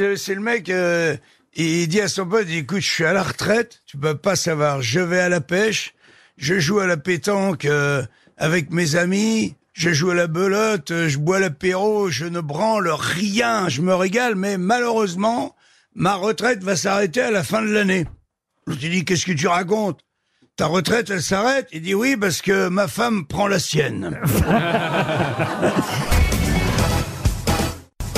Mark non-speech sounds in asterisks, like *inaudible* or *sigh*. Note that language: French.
Euh, c'est le mec, euh, il dit à son pote, il dit, écoute, je suis à la retraite, tu peux pas savoir, je vais à la pêche, je joue à la pétanque euh, avec mes amis, je joue à la belote, euh, je bois l'apéro, je ne branle rien, je me régale, mais malheureusement, ma retraite va s'arrêter à la fin de l'année. L'autre il dit, qu'est-ce que tu racontes? Ta retraite, elle s'arrête? Il dit, oui, parce que ma femme prend la sienne. *laughs*